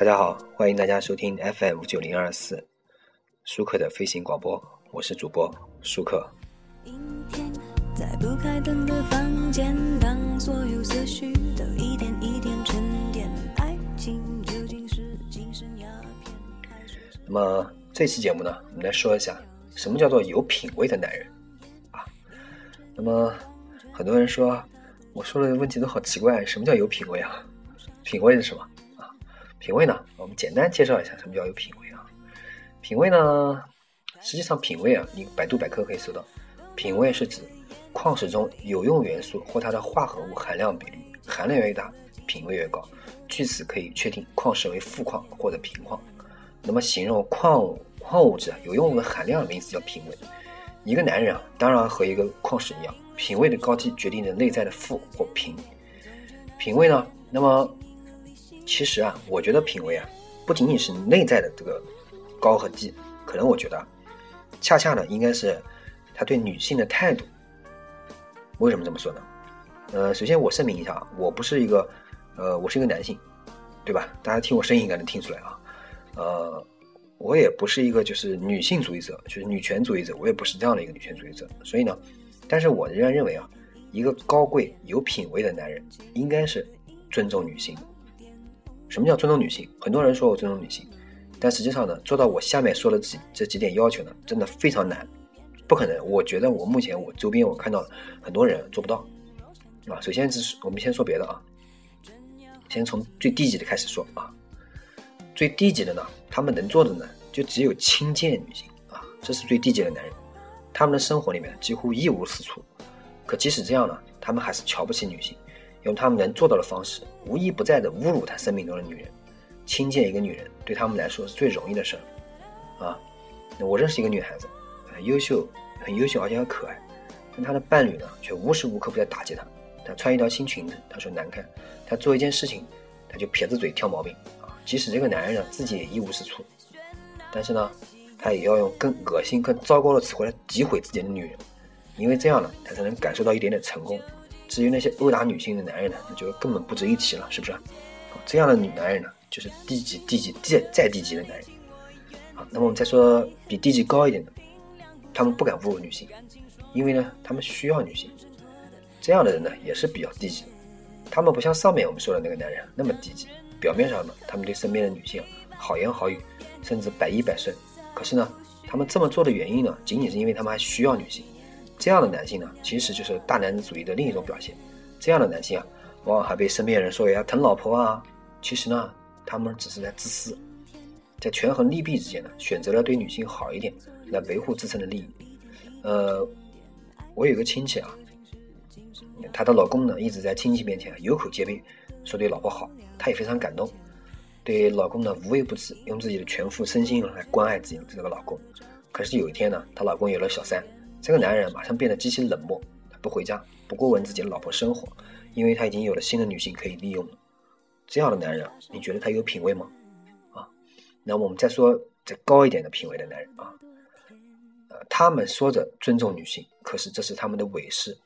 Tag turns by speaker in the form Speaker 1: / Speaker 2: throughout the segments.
Speaker 1: 大家好，欢迎大家收听 FM 九零二四舒克的飞行广播，我是主播舒克。阴天，在不开灯的房间，当所有思绪都一点一点沉淀，爱情究竟是精神鸦片？那么这期节目呢，我们来说一下什么叫做有品位的男人啊？那么很多人说，我说的问题都好奇怪，什么叫有品位啊？品味是什么？品味呢？我们简单介绍一下什么叫有品味啊？品味呢，实际上品味啊，你百度百科可以搜到，品味是指矿石中有用元素或它的化合物含量比率，含量越大，品位越高。据此可以确定矿石为富矿或者贫矿。那么形容矿物矿物质啊有用的含量的名词叫品味。一个男人啊，当然和一个矿石一样，品味的高低决定着内在的富或贫。品味呢，那么。其实啊，我觉得品味啊，不仅仅是内在的这个高和低，可能我觉得，恰恰呢，应该是他对女性的态度。为什么这么说呢？呃，首先我声明一下啊，我不是一个，呃，我是一个男性，对吧？大家听我声音应该能听出来啊。呃，我也不是一个就是女性主义者，就是女权主义者，我也不是这样的一个女权主义者。所以呢，但是我仍然认为啊，一个高贵有品位的男人，应该是尊重女性。什么叫尊重女性？很多人说我尊重女性，但实际上呢，做到我下面说的几这几点要求呢，真的非常难，不可能。我觉得我目前我周边我看到很多人做不到，啊。首先是，我们先说别的啊，先从最低级的开始说啊。最低级的呢，他们能做的呢，就只有轻贱女性啊，这是最低级的男人，他们的生活里面几乎一无是处。可即使这样呢，他们还是瞧不起女性。用他们能做到的方式，无一不在的侮辱他生命中的女人，轻贱一个女人，对他们来说是最容易的事儿，啊！我认识一个女孩子，很优秀，很优秀，而且很可爱，但她的伴侣呢，却无时无刻不在打击她。她穿一条新裙子，她说难看；她做一件事情，她就撇着嘴挑毛病，啊！即使这个男人呢，自己也一无是处，但是呢，他也要用更恶心、更糟糕的词汇来诋毁自己的女人，因为这样呢，他才能感受到一点点成功。至于那些殴打女性的男人呢，那就根本不值一提了，是不是？这样的女男人呢，就是低级、低级、再再低级的男人。好，那么我们再说比低级高一点的，他们不敢侮辱女性，因为呢，他们需要女性。这样的人呢，也是比较低级。他们不像上面我们说的那个男人那么低级，表面上呢，他们对身边的女性好言好语，甚至百依百顺。可是呢，他们这么做的原因呢，仅仅是因为他们还需要女性。这样的男性呢，其实就是大男子主义的另一种表现。这样的男性啊，往往还被身边人说要疼老婆啊。其实呢，他们只是在自私，在权衡利弊之间呢，选择了对女性好一点，来维护自身的利益。呃，我有个亲戚啊，她的老公呢，一直在亲戚面前有口皆碑，说对老婆好，她也非常感动，对老公呢无微不至，用自己的全副身心来关爱自己的这个老公。可是有一天呢，她老公有了小三。这个男人马上变得极其冷漠，他不回家，不过问自己的老婆生活，因为他已经有了新的女性可以利用了。这样的男人，你觉得他有品位吗？啊，那我们再说再高一点的品位的男人啊，呃，他们说着尊重女性，可是这是他们的伪饰。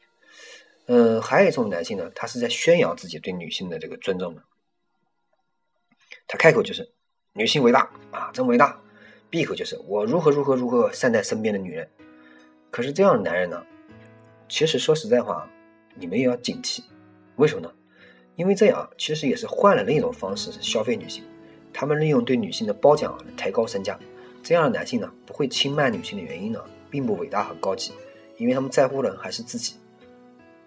Speaker 1: 嗯，还有一种男性呢，他是在宣扬自己对女性的这个尊重的。他开口就是女性伟大啊，真伟大；闭口就是我如何如何如何善待身边的女人。可是这样的男人呢，其实说实在话，你们也要警惕。为什么呢？因为这样其实也是换了另一种方式是消费女性。他们利用对女性的褒奖来抬高身价。这样的男性呢，不会轻慢女性的原因呢，并不伟大和高级，因为他们在乎的还是自己。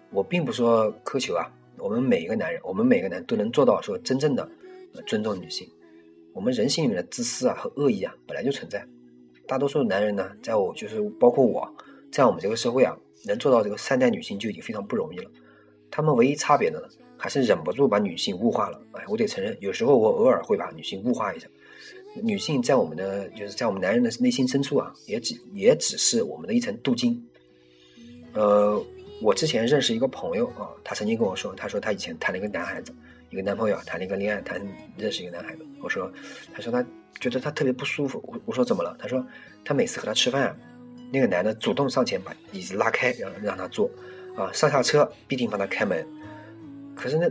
Speaker 1: 我并不说苛求啊，我们每一个男人，我们每个男都能做到说真正的尊重女性。我们人性里面的自私啊和恶意啊本来就存在。大多数男人呢，在我就是包括我。在我们这个社会啊，能做到这个善待女性就已经非常不容易了。他们唯一差别的呢，还是忍不住把女性物化了。哎，我得承认，有时候我偶尔会把女性物化一下。女性在我们的就是在我们男人的内心深处啊，也只也只是我们的一层镀金。呃，我之前认识一个朋友啊，他曾经跟我说，他说他以前谈了一个男孩子，一个男朋友谈了一个恋爱，谈认识一个男孩子。我说，他说他觉得他特别不舒服。我我说怎么了？他说他每次和他吃饭。那个男的主动上前把椅子拉开，让让他坐，啊，上下车必定帮他开门。可是那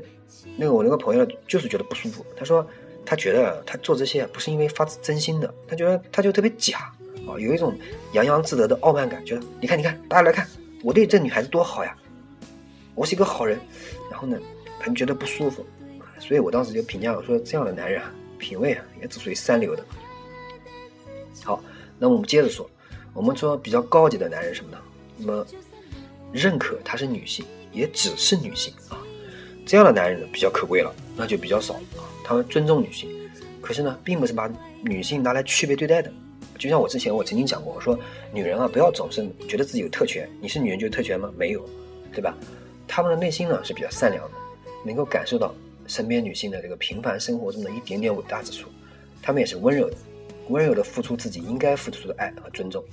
Speaker 1: 那个我那个朋友就是觉得不舒服。他说：“他觉得他做这些不是因为发自真心的，他觉得他就特别假啊，有一种洋洋自得的傲慢感，觉得你看你看，大家来看我对这女孩子多好呀，我是一个好人，然后呢，他觉得不舒服，所以我当时就评价我说这样的男人啊，品味啊，也只属于三流的。好，那我们接着说，我们说比较高级的男人什么呢？那么认可她是女性，也只是女性啊，这样的男人呢比较可贵了，那就比较少啊。他们尊重女性，可是呢，并不是把女性拿来区别对待的。就像我之前我曾经讲过，我说女人啊，不要总是觉得自己有特权。你是女人就有特权吗？没有，对吧？他们的内心呢是比较善良的，能够感受到身边女性的这个平凡生活中的一点点伟大之处。他们也是温柔的，温柔的付出自己应该付出的爱和尊重。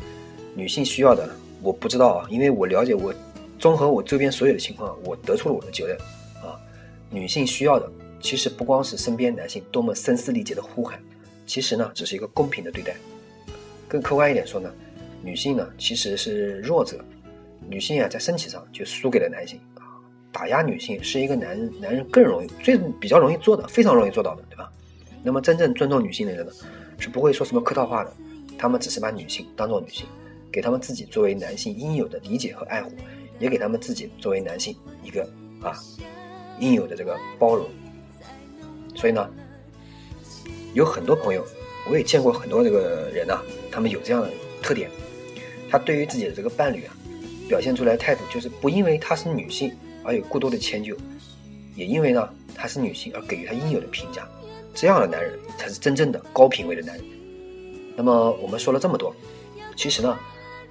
Speaker 1: 女性需要的，我不知道啊，因为我了解我，综合我周边所有的情况，我得出了我的结论啊，女性需要的。其实不光是身边男性多么声嘶力竭的呼喊，其实呢，只是一个公平的对待。更客观一点说呢，女性呢其实是弱者，女性啊在身体上就输给了男性啊。打压女性是一个男人男人更容易最比较容易做的，非常容易做到的，对吧？那么真正尊重女性的人呢，是不会说什么客套话的，他们只是把女性当做女性，给他们自己作为男性应有的理解和爱护，也给他们自己作为男性一个啊应有的这个包容。所以呢，有很多朋友，我也见过很多这个人呐，他们有这样的特点，他对于自己的这个伴侣啊，表现出来的态度就是不因为她是女性而有过多的迁就，也因为呢她是女性而给予她应有的评价，这样的男人才是真正的高品位的男人。那么我们说了这么多，其实呢，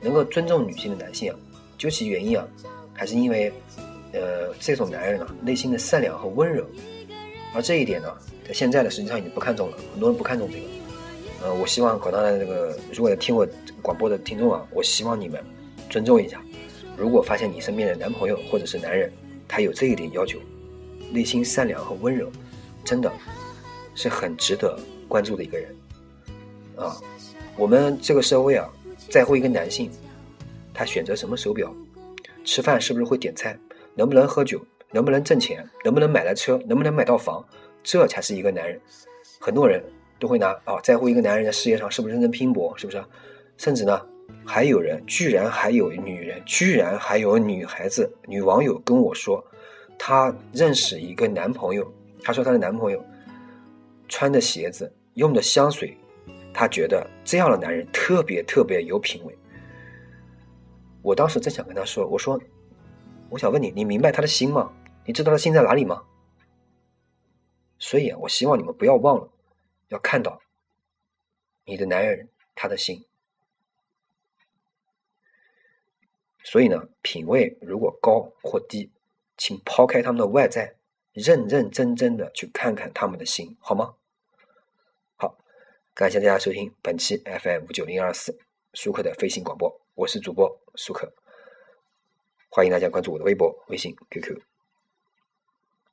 Speaker 1: 能够尊重女性的男性啊，究其原因啊，还是因为，呃，这种男人啊，内心的善良和温柔。而这一点呢，在现在呢，实际上已经不看重了。很多人不看重这个。呃，我希望广大的这个如果听我广播的听众啊，我希望你们尊重一下。如果发现你身边的男朋友或者是男人，他有这一点要求，内心善良和温柔，真的是很值得关注的一个人。啊，我们这个社会啊，在乎一个男性，他选择什么手表，吃饭是不是会点菜，能不能喝酒。能不能挣钱？能不能买来车？能不能买到房？这才是一个男人。很多人都会拿啊在乎一个男人在事业上是不是认真拼搏，是不是？甚至呢，还有人居然还有女人，居然还有女孩子、女网友跟我说，她认识一个男朋友，她说她的男朋友穿的鞋子、用的香水，她觉得这样的男人特别特别有品位。我当时正想跟她说，我说，我想问你，你明白他的心吗？你知道他心在哪里吗？所以啊，我希望你们不要忘了，要看到你的男人他的心。所以呢，品味如果高或低，请抛开他们的外在，认认真真的去看看他们的心，好吗？感谢大家收听本期 FM 五九零二四舒克的飞行广播，我是主播舒克，欢迎大家关注我的微博、微信、QQ。